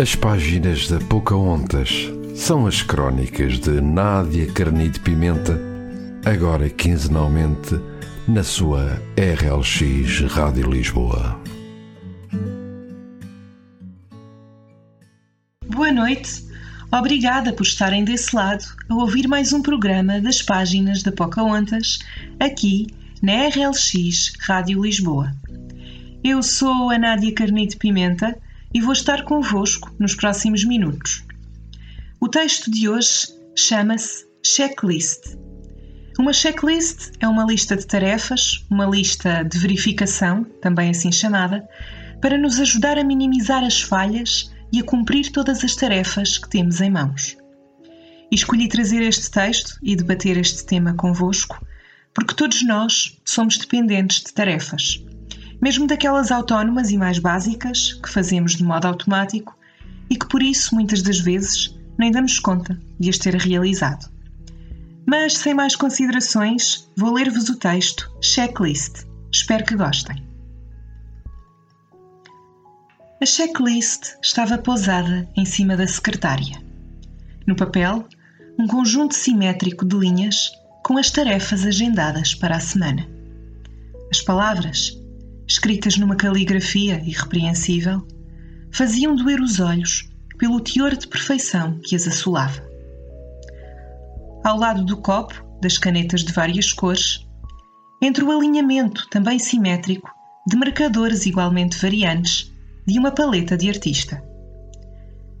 As páginas da Pocahontas são as crónicas de Nádia Carnide Pimenta, agora quinzenalmente na sua RLX Rádio Lisboa. Boa noite. Obrigada por estarem desse lado a ouvir mais um programa das páginas da Pocahontas aqui na RLX Rádio Lisboa. Eu sou a Nádia Carnide Pimenta e vou estar convosco nos próximos minutos. O texto de hoje chama-se Checklist. Uma checklist é uma lista de tarefas, uma lista de verificação, também assim chamada, para nos ajudar a minimizar as falhas e a cumprir todas as tarefas que temos em mãos. E escolhi trazer este texto e debater este tema convosco, porque todos nós somos dependentes de tarefas mesmo daquelas autónomas e mais básicas que fazemos de modo automático e que por isso muitas das vezes nem damos conta de as ter realizado. Mas sem mais considerações, vou ler-vos o texto Checklist. Espero que gostem. A checklist estava pousada em cima da secretária. No papel, um conjunto simétrico de linhas com as tarefas agendadas para a semana. As palavras escritas numa caligrafia irrepreensível, faziam doer os olhos pelo teor de perfeição que as assolava. Ao lado do copo, das canetas de várias cores, entre o alinhamento também simétrico de marcadores igualmente variantes de uma paleta de artista.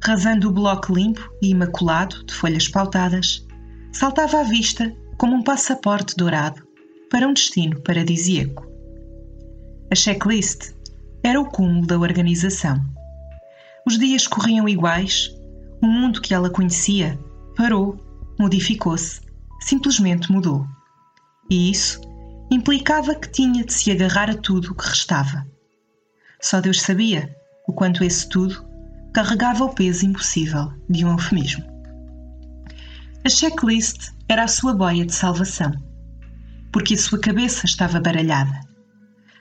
Rasando o bloco limpo e imaculado de folhas pautadas, saltava à vista como um passaporte dourado para um destino paradisíaco. A checklist era o cúmulo da organização. Os dias corriam iguais, o mundo que ela conhecia parou, modificou-se, simplesmente mudou. E isso implicava que tinha de se agarrar a tudo o que restava. Só Deus sabia o quanto esse tudo carregava o peso impossível de um eufemismo. A checklist era a sua boia de salvação, porque a sua cabeça estava baralhada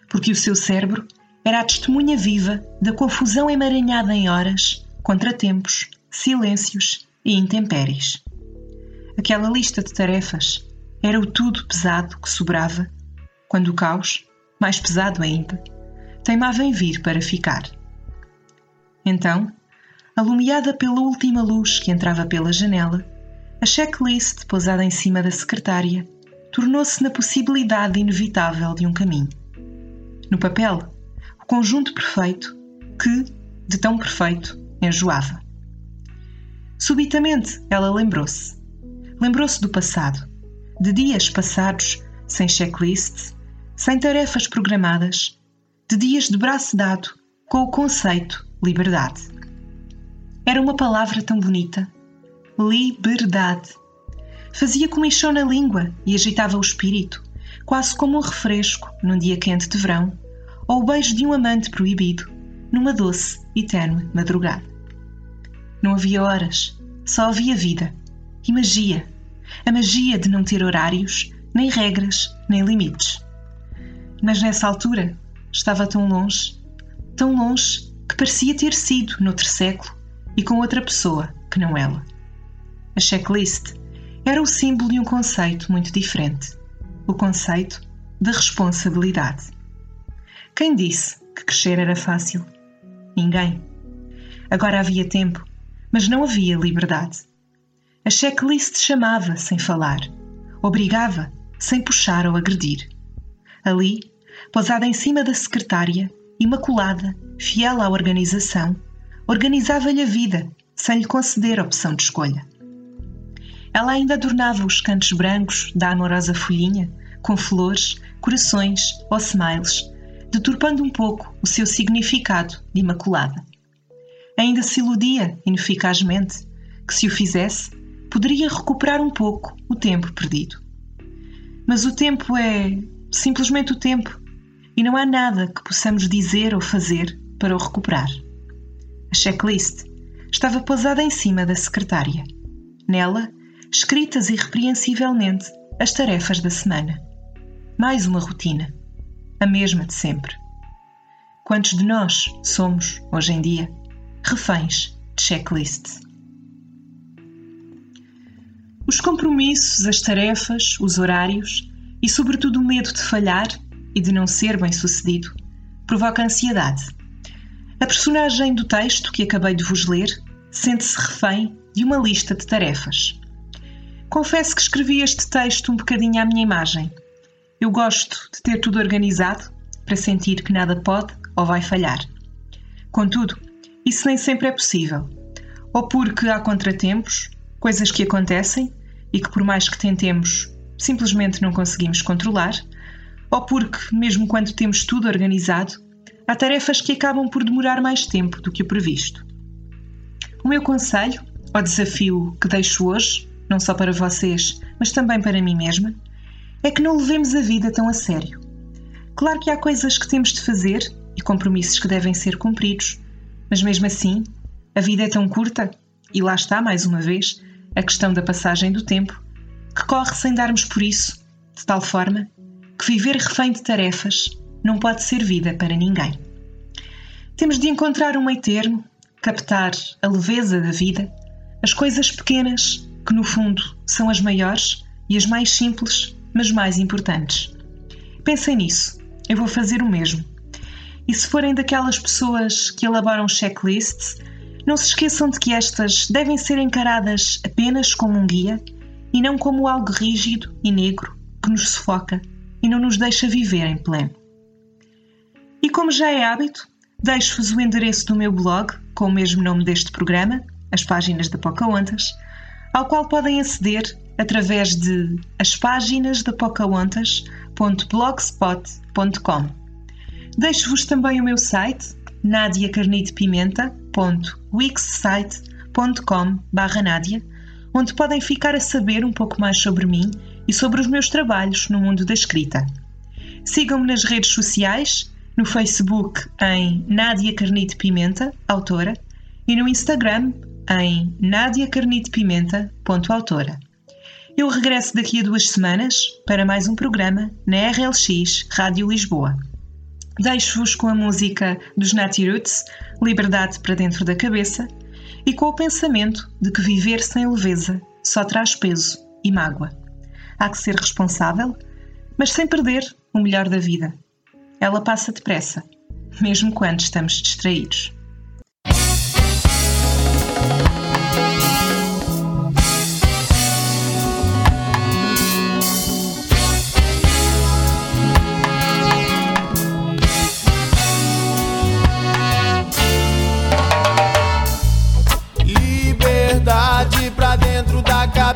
porque o seu cérebro era a testemunha viva da confusão emaranhada em horas, contratempos, silêncios e intempéries. Aquela lista de tarefas era o tudo pesado que sobrava, quando o caos, mais pesado ainda, teimava em vir para ficar. Então, alumiada pela última luz que entrava pela janela, a checklist pousada em cima da secretária tornou-se na possibilidade inevitável de um caminho no papel, o conjunto perfeito que, de tão perfeito, enjoava. Subitamente ela lembrou-se. Lembrou-se do passado, de dias passados sem checklists, sem tarefas programadas, de dias de braço dado com o conceito liberdade. Era uma palavra tão bonita. Liberdade. Fazia comichão na língua e agitava o espírito, quase como um refresco num dia quente de verão, ou o beijo de um amante proibido numa doce e tenue madrugada. Não havia horas, só havia vida e magia. A magia de não ter horários, nem regras, nem limites. Mas nessa altura estava tão longe, tão longe que parecia ter sido noutro século e com outra pessoa que não ela. A checklist era o símbolo de um conceito muito diferente o conceito de responsabilidade. Quem disse que crescer era fácil? Ninguém. Agora havia tempo, mas não havia liberdade. A checklist chamava sem falar, obrigava sem puxar ou agredir. Ali, pousada em cima da secretária, imaculada, fiel à organização, organizava-lhe a vida sem lhe conceder opção de escolha. Ela ainda adornava os cantos brancos da amorosa folhinha com flores, corações ou smiles, deturpando um pouco o seu significado de imaculada. Ainda se iludia, ineficazmente, que se o fizesse, poderia recuperar um pouco o tempo perdido. Mas o tempo é simplesmente o tempo e não há nada que possamos dizer ou fazer para o recuperar. A checklist estava pousada em cima da secretária. Nela escritas irrepreensivelmente as tarefas da semana. Mais uma rotina, a mesma de sempre. Quantos de nós somos, hoje em dia, reféns de checklist. Os compromissos, as tarefas, os horários e, sobretudo, o medo de falhar e de não ser bem sucedido provoca ansiedade. A personagem do texto que acabei de vos ler sente-se refém de uma lista de tarefas. Confesso que escrevi este texto um bocadinho à minha imagem. Eu gosto de ter tudo organizado para sentir que nada pode ou vai falhar. Contudo, isso nem sempre é possível. Ou porque há contratempos, coisas que acontecem e que, por mais que tentemos, simplesmente não conseguimos controlar, ou porque, mesmo quando temos tudo organizado, há tarefas que acabam por demorar mais tempo do que o previsto. O meu conselho, ou desafio que deixo hoje, não só para vocês, mas também para mim mesma, é que não levemos a vida tão a sério. Claro que há coisas que temos de fazer e compromissos que devem ser cumpridos, mas mesmo assim, a vida é tão curta, e lá está, mais uma vez, a questão da passagem do tempo, que corre sem darmos por isso, de tal forma que viver refém de tarefas não pode ser vida para ninguém. Temos de encontrar um meio termo, captar a leveza da vida, as coisas pequenas, que no fundo são as maiores e as mais simples, mas mais importantes. Pensem nisso, eu vou fazer o mesmo. E se forem daquelas pessoas que elaboram checklists, não se esqueçam de que estas devem ser encaradas apenas como um guia e não como algo rígido e negro que nos sufoca e não nos deixa viver em pleno. E como já é hábito, deixo-vos o endereço do meu blog, com o mesmo nome deste programa, as páginas da Pocahontas, ao qual podem aceder através de aspáginasdapocahontas.blogspot.com. Deixo-vos também o meu site, nadiacarnidepimenta.wixsite.com Nádia, onde podem ficar a saber um pouco mais sobre mim e sobre os meus trabalhos no mundo da escrita. Sigam-me nas redes sociais, no Facebook em Nádia Carnide Pimenta, autora, e no Instagram em nadiacarnidepimenta.autora. Eu regresso daqui a duas semanas para mais um programa na RLX Rádio Lisboa. Deixo-vos com a música dos Natty Roots, Liberdade para Dentro da Cabeça, e com o pensamento de que viver sem leveza só traz peso e mágoa. Há que ser responsável, mas sem perder o melhor da vida. Ela passa depressa, mesmo quando estamos distraídos.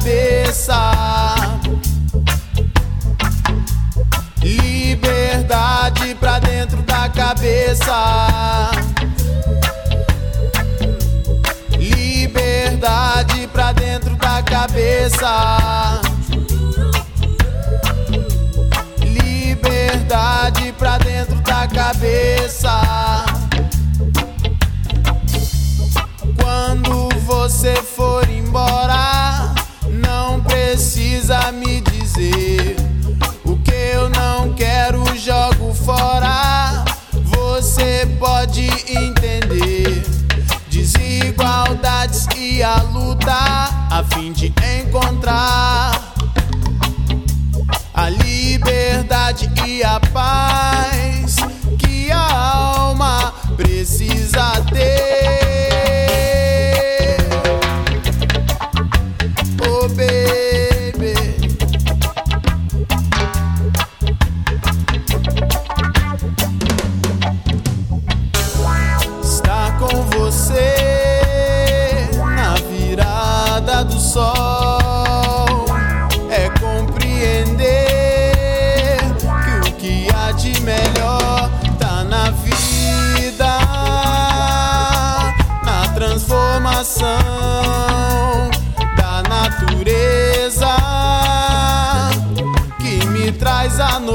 Cabeça. Liberdade pra dentro da cabeça. Liberdade pra dentro da cabeça. Liberdade pra dentro da cabeça. A luta a fim de encontrar a liberdade e a paz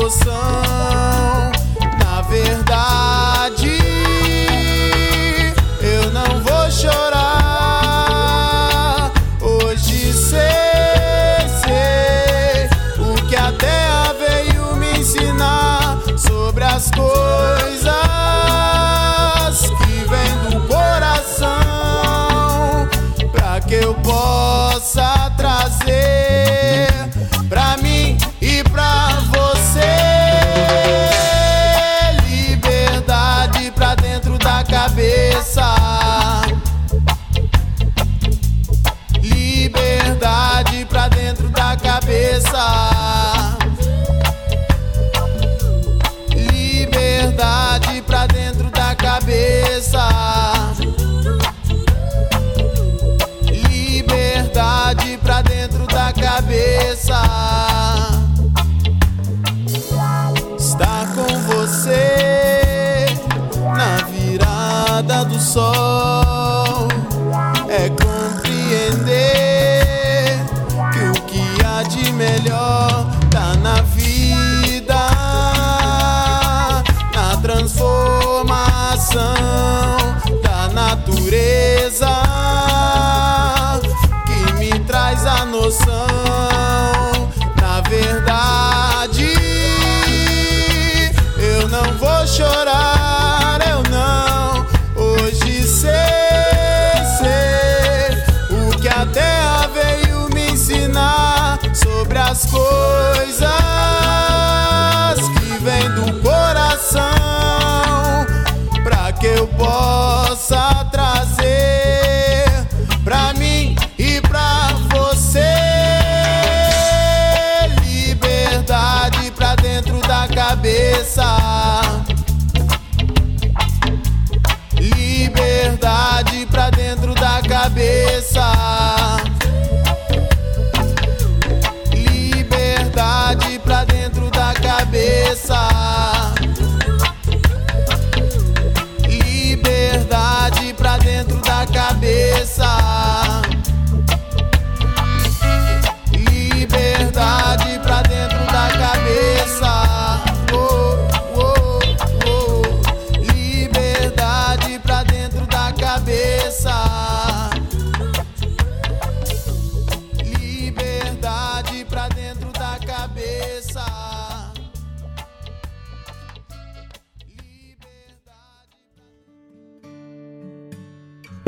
traz outside.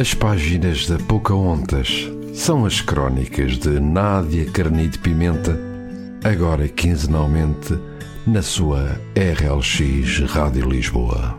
As páginas da Pocahontas são as crónicas de Nádia Carni de Pimenta, agora quinzenalmente na sua RLX Rádio Lisboa.